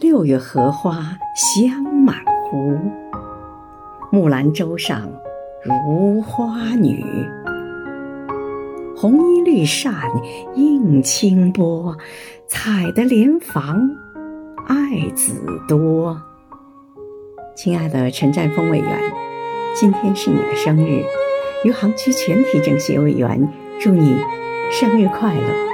六月荷花香满湖木兰舟上如花女。红衣绿扇映清波采得莲房爱子多。亲爱的陈占峰委员今天是你的生日余杭区全体政协委员祝你生日快乐。